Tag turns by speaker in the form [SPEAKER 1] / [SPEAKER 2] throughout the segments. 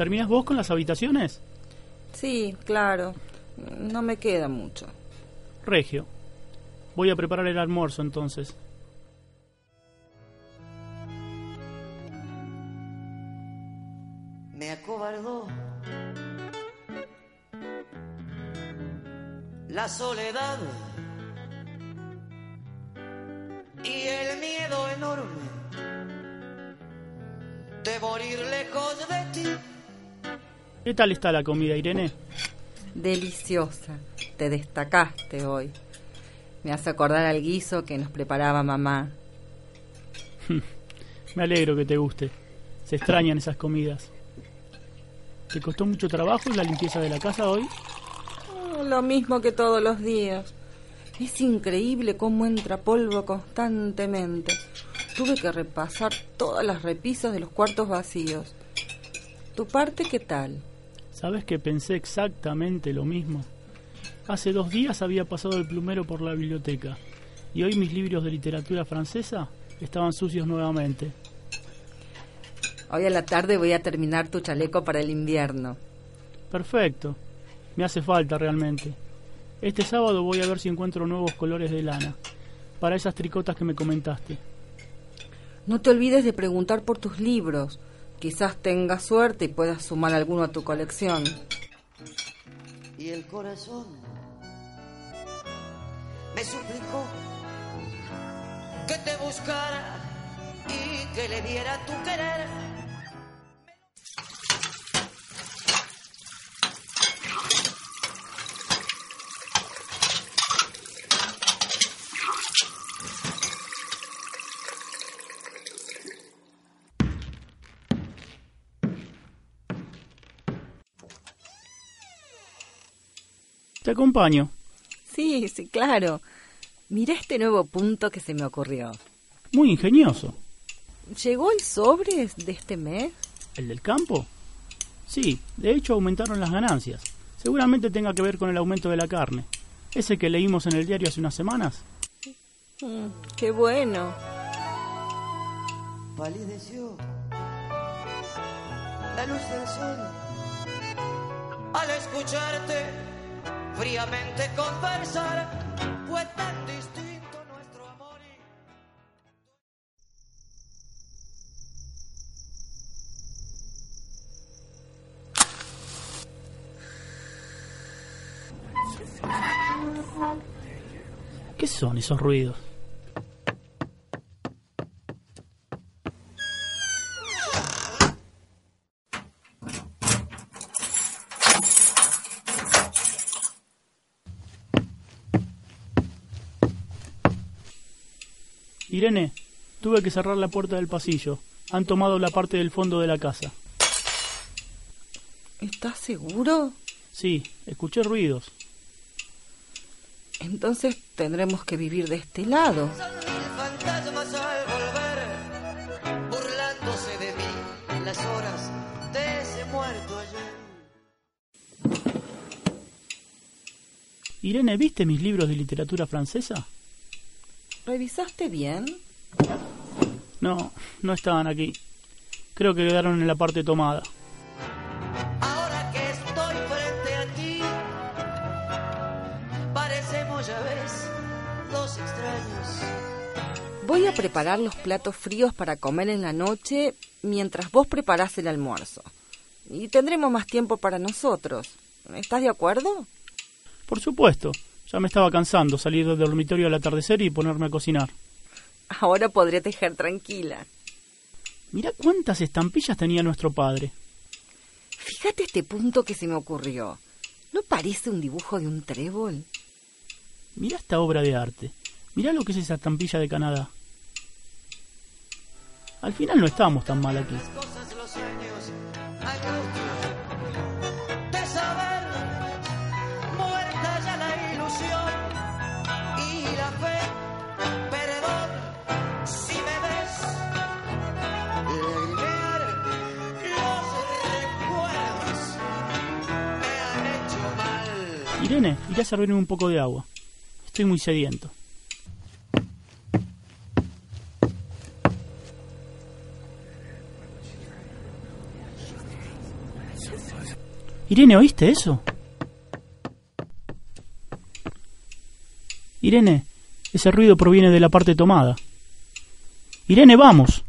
[SPEAKER 1] ¿Terminas vos con las habitaciones?
[SPEAKER 2] Sí, claro. No me queda mucho.
[SPEAKER 1] Regio. Voy a preparar el almuerzo entonces.
[SPEAKER 3] me acobardó. La soledad y el miedo enorme de morir lejos de ti.
[SPEAKER 1] ¿Qué tal está la comida, Irene?
[SPEAKER 2] Deliciosa. Te destacaste hoy. Me hace acordar al guiso que nos preparaba mamá.
[SPEAKER 1] Me alegro que te guste. Se extrañan esas comidas. ¿Te costó mucho trabajo la limpieza de la casa hoy?
[SPEAKER 2] Oh, Lo mismo que todos los días. Es increíble cómo entra polvo constantemente. Tuve que repasar todas las repisas de los cuartos vacíos. ¿Tu parte qué tal?
[SPEAKER 1] ¿Sabes que pensé exactamente lo mismo? Hace dos días había pasado el plumero por la biblioteca y hoy mis libros de literatura francesa estaban sucios nuevamente.
[SPEAKER 2] Hoy a la tarde voy a terminar tu chaleco para el invierno.
[SPEAKER 1] Perfecto. Me hace falta realmente. Este sábado voy a ver si encuentro nuevos colores de lana para esas tricotas que me comentaste.
[SPEAKER 2] No te olvides de preguntar por tus libros. Quizás tengas suerte y puedas sumar alguno a tu colección.
[SPEAKER 3] Y el corazón me suplicó que te buscara y que le diera tu querer.
[SPEAKER 1] Te acompaño.
[SPEAKER 2] Sí, sí, claro. Mira este nuevo punto que se me ocurrió.
[SPEAKER 1] Muy ingenioso.
[SPEAKER 2] ¿Llegó el sobre de este mes?
[SPEAKER 1] ¿El del campo? Sí, de hecho aumentaron las ganancias. Seguramente tenga que ver con el aumento de la carne. Ese que leímos en el diario hace unas semanas.
[SPEAKER 2] Mm, qué bueno.
[SPEAKER 3] Palideció la luz del sol al escucharte fríamente conversar. Fue tan distinto nuestro amor y
[SPEAKER 1] ¿Qué son esos ruidos? Irene, tuve que cerrar la puerta del pasillo. Han tomado la parte del fondo de la casa.
[SPEAKER 2] ¿Estás seguro?
[SPEAKER 1] Sí, escuché ruidos.
[SPEAKER 2] Entonces tendremos que vivir de este lado.
[SPEAKER 3] Son mil fantasmas al volver, burlándose de mí las horas de ese muerto ayer.
[SPEAKER 1] Irene, ¿viste mis libros de literatura francesa?
[SPEAKER 2] ¿Revisaste bien?
[SPEAKER 1] No, no estaban aquí. Creo que quedaron en la parte tomada.
[SPEAKER 3] Ahora que estoy frente a ti, parecemos, ya ves, dos extraños.
[SPEAKER 2] Voy a preparar los platos fríos para comer en la noche mientras vos preparás el almuerzo. Y tendremos más tiempo para nosotros. ¿Estás de acuerdo?
[SPEAKER 1] Por supuesto. Ya me estaba cansando salir del dormitorio al atardecer y ponerme a cocinar.
[SPEAKER 2] Ahora podré tejer tranquila.
[SPEAKER 1] Mirá cuántas estampillas tenía nuestro padre.
[SPEAKER 2] Fíjate este punto que se me ocurrió. ¿No parece un dibujo de un trébol?
[SPEAKER 1] Mirá esta obra de arte. Mirá lo que es esa estampilla de Canadá. Al final no estábamos tan mal aquí. Irene, iré a servirme un poco de agua. Estoy muy sediento. Irene, ¿oíste eso? Irene, ese ruido proviene de la parte tomada. Irene, vamos.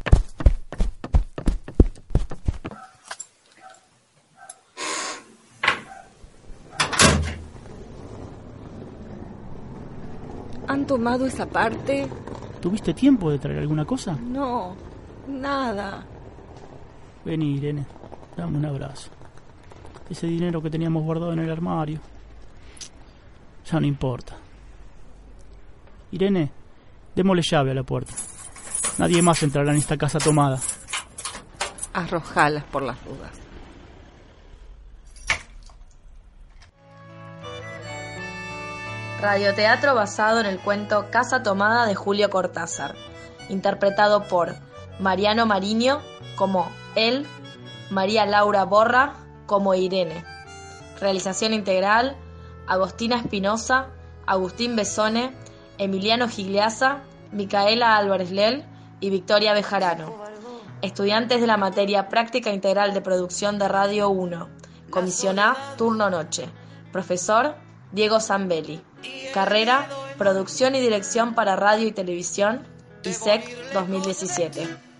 [SPEAKER 2] Tomado esa parte?
[SPEAKER 1] ¿Tuviste tiempo de traer alguna cosa?
[SPEAKER 2] No, nada.
[SPEAKER 1] Vení, Irene, dame un abrazo. Ese dinero que teníamos guardado en el armario. Ya no importa. Irene, démosle llave a la puerta. Nadie más entrará en esta casa tomada.
[SPEAKER 2] Arrojalas por las dudas.
[SPEAKER 4] Radioteatro basado en el cuento Casa Tomada de Julio Cortázar, interpretado por Mariano Mariño como él, María Laura Borra como Irene. Realización integral, Agostina Espinosa, Agustín Besone, Emiliano Gigliasa, Micaela Álvarez Lel y Victoria Bejarano. Estudiantes de la materia Práctica Integral de Producción de Radio 1. Comisión A, turno noche. Profesor Diego Zambelli. Carrera, Producción y Dirección para Radio y Televisión, ISEC 2017.